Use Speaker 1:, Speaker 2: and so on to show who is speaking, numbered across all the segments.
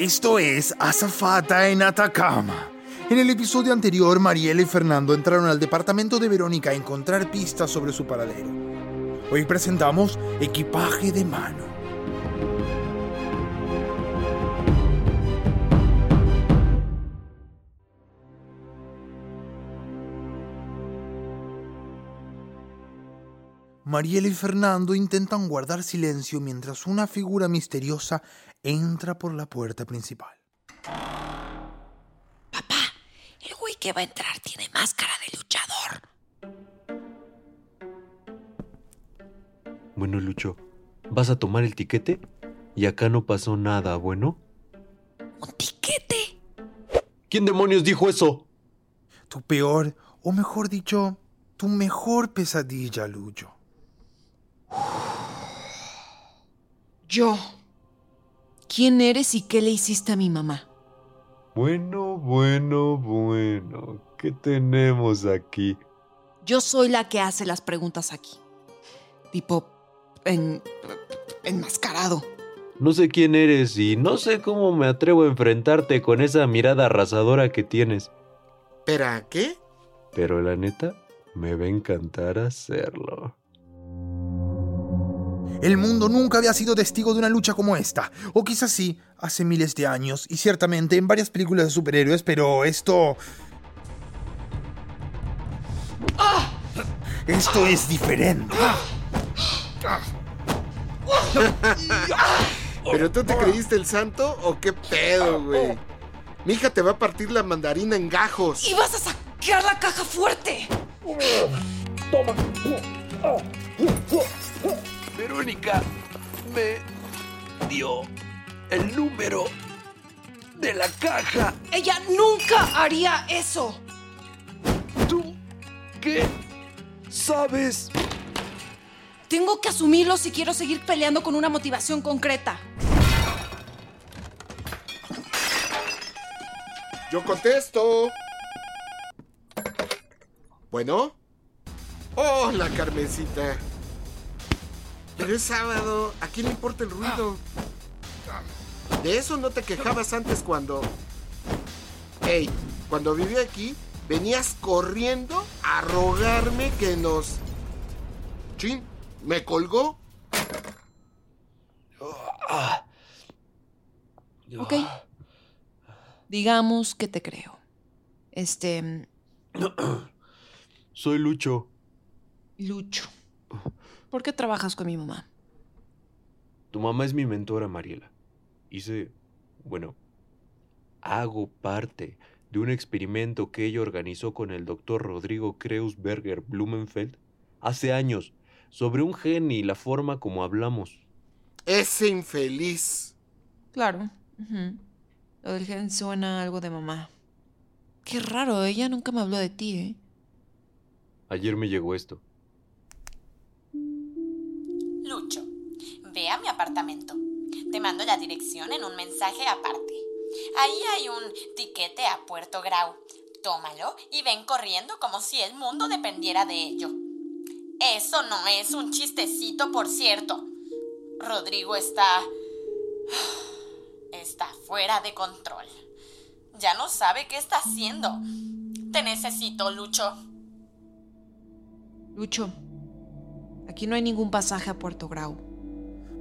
Speaker 1: Esto es Azafata en Atacama. En el episodio anterior, Mariela y Fernando entraron al departamento de Verónica a encontrar pistas sobre su paradero. Hoy presentamos Equipaje de Mano. Mariela y Fernando intentan guardar silencio mientras una figura misteriosa entra por la puerta principal.
Speaker 2: Papá, el güey que va a entrar tiene máscara de luchador.
Speaker 3: Bueno, Lucho, ¿vas a tomar el tiquete? Y acá no pasó nada, ¿bueno?
Speaker 2: ¿Un tiquete?
Speaker 3: ¿Quién demonios dijo eso?
Speaker 1: Tu peor, o mejor dicho, tu mejor pesadilla, Lucho.
Speaker 4: Yo. ¿Quién eres y qué le hiciste a mi mamá?
Speaker 3: Bueno, bueno, bueno. ¿Qué tenemos aquí?
Speaker 4: Yo soy la que hace las preguntas aquí. Tipo, en, enmascarado.
Speaker 3: No sé quién eres y no sé cómo me atrevo a enfrentarte con esa mirada arrasadora que tienes.
Speaker 5: ¿Pero qué?
Speaker 3: Pero la neta, me va a encantar hacerlo.
Speaker 1: El mundo nunca había sido testigo de una lucha como esta. O quizás sí, hace miles de años, y ciertamente en varias películas de superhéroes, pero esto... Esto es diferente.
Speaker 5: ¿Pero tú te creíste el santo o qué pedo, güey? Mi hija te va a partir la mandarina en gajos.
Speaker 4: ¡Y vas a sacar la caja fuerte!
Speaker 3: Verónica me dio el número de la caja.
Speaker 4: Ella nunca haría eso.
Speaker 3: ¿Tú qué sabes?
Speaker 4: Tengo que asumirlo si quiero seguir peleando con una motivación concreta.
Speaker 5: Yo contesto. Bueno. Hola, Carmencita. Pero es sábado. ¿A quién le importa el ruido? De eso no te quejabas antes cuando... Hey, cuando viví aquí, venías corriendo a rogarme que nos... Chin, ¿me colgó?
Speaker 4: ¿Ok? Digamos que te creo. Este...
Speaker 3: Soy Lucho.
Speaker 4: Lucho. ¿Por qué trabajas con mi mamá?
Speaker 3: Tu mamá es mi mentora, Mariela. Hice, bueno, hago parte de un experimento que ella organizó con el doctor Rodrigo Kreuzberger Blumenfeld hace años sobre un gen y la forma como hablamos.
Speaker 5: Ese infeliz.
Speaker 4: Claro. ujú. Lo del gen suena a algo de mamá. Qué raro, ella nunca me habló de ti, ¿eh?
Speaker 3: Ayer me llegó esto.
Speaker 6: Te mando la dirección en un mensaje aparte. Ahí hay un tiquete a Puerto Grau. Tómalo y ven corriendo como si el mundo dependiera de ello. Eso no es un chistecito, por cierto. Rodrigo está... está fuera de control. Ya no sabe qué está haciendo. Te necesito, Lucho.
Speaker 4: Lucho, aquí no hay ningún pasaje a Puerto Grau.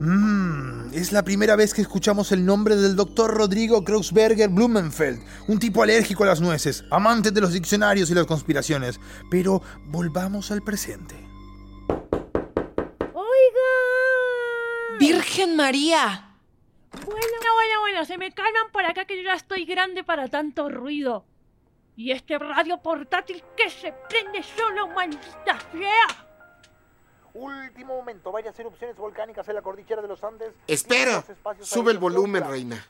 Speaker 1: Mmm, es la primera vez que escuchamos el nombre del doctor Rodrigo Kreuzberger Blumenfeld, un tipo alérgico a las nueces, amante de los diccionarios y las conspiraciones. Pero volvamos al presente.
Speaker 7: ¡Oiga!
Speaker 4: ¡Virgen María!
Speaker 7: Bueno, bueno, bueno, se me calman por acá que yo ya estoy grande para tanto ruido. Y este radio portátil que se prende solo, maldita sea.
Speaker 1: Último momento, varias erupciones volcánicas en la cordillera de los Andes.
Speaker 5: Espera. Sube el volumen, reina.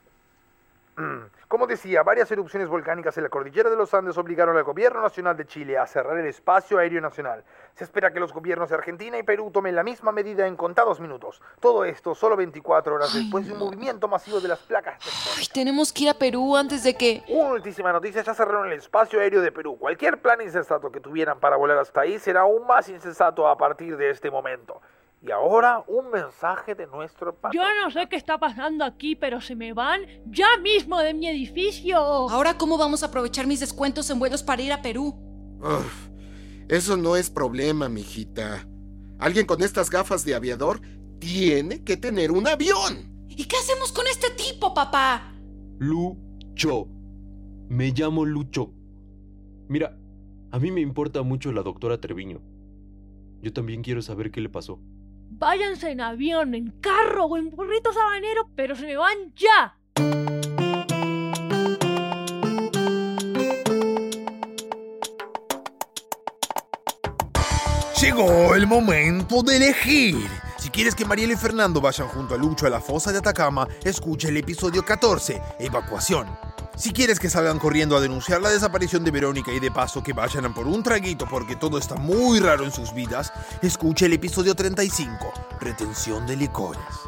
Speaker 1: Como decía, varias erupciones volcánicas en la cordillera de los Andes obligaron al gobierno nacional de Chile a cerrar el espacio aéreo nacional. Se espera que los gobiernos de Argentina y Perú tomen la misma medida en contados minutos. Todo esto solo 24 horas después de un movimiento masivo de las placas.
Speaker 4: Ay, tenemos que ir a Perú antes de que...
Speaker 1: Última noticia, ya cerraron el espacio aéreo de Perú. Cualquier plan insensato que tuvieran para volar hasta ahí será aún más insensato a partir de este momento. Y ahora, un mensaje de nuestro patrón.
Speaker 7: Yo no sé qué está pasando aquí, pero se me van ya mismo de mi edificio.
Speaker 8: Ahora, ¿cómo vamos a aprovechar mis descuentos en vuelos para ir a Perú?
Speaker 5: Uf, eso no es problema, mijita. Alguien con estas gafas de aviador tiene que tener un avión.
Speaker 8: ¿Y qué hacemos con este tipo, papá?
Speaker 3: Lucho. Me llamo Lucho. Mira, a mí me importa mucho la doctora Treviño. Yo también quiero saber qué le pasó.
Speaker 7: Váyanse en avión, en carro o en burrito sabanero, pero se me van ya.
Speaker 1: Llegó el momento de elegir. Si quieres que Mariela y Fernando vayan junto a Lucho a la fosa de Atacama, escucha el episodio 14, Evacuación. Si quieres que salgan corriendo a denunciar la desaparición de Verónica y de paso que vayan a por un traguito porque todo está muy raro en sus vidas, escucha el episodio 35, Retención de licores.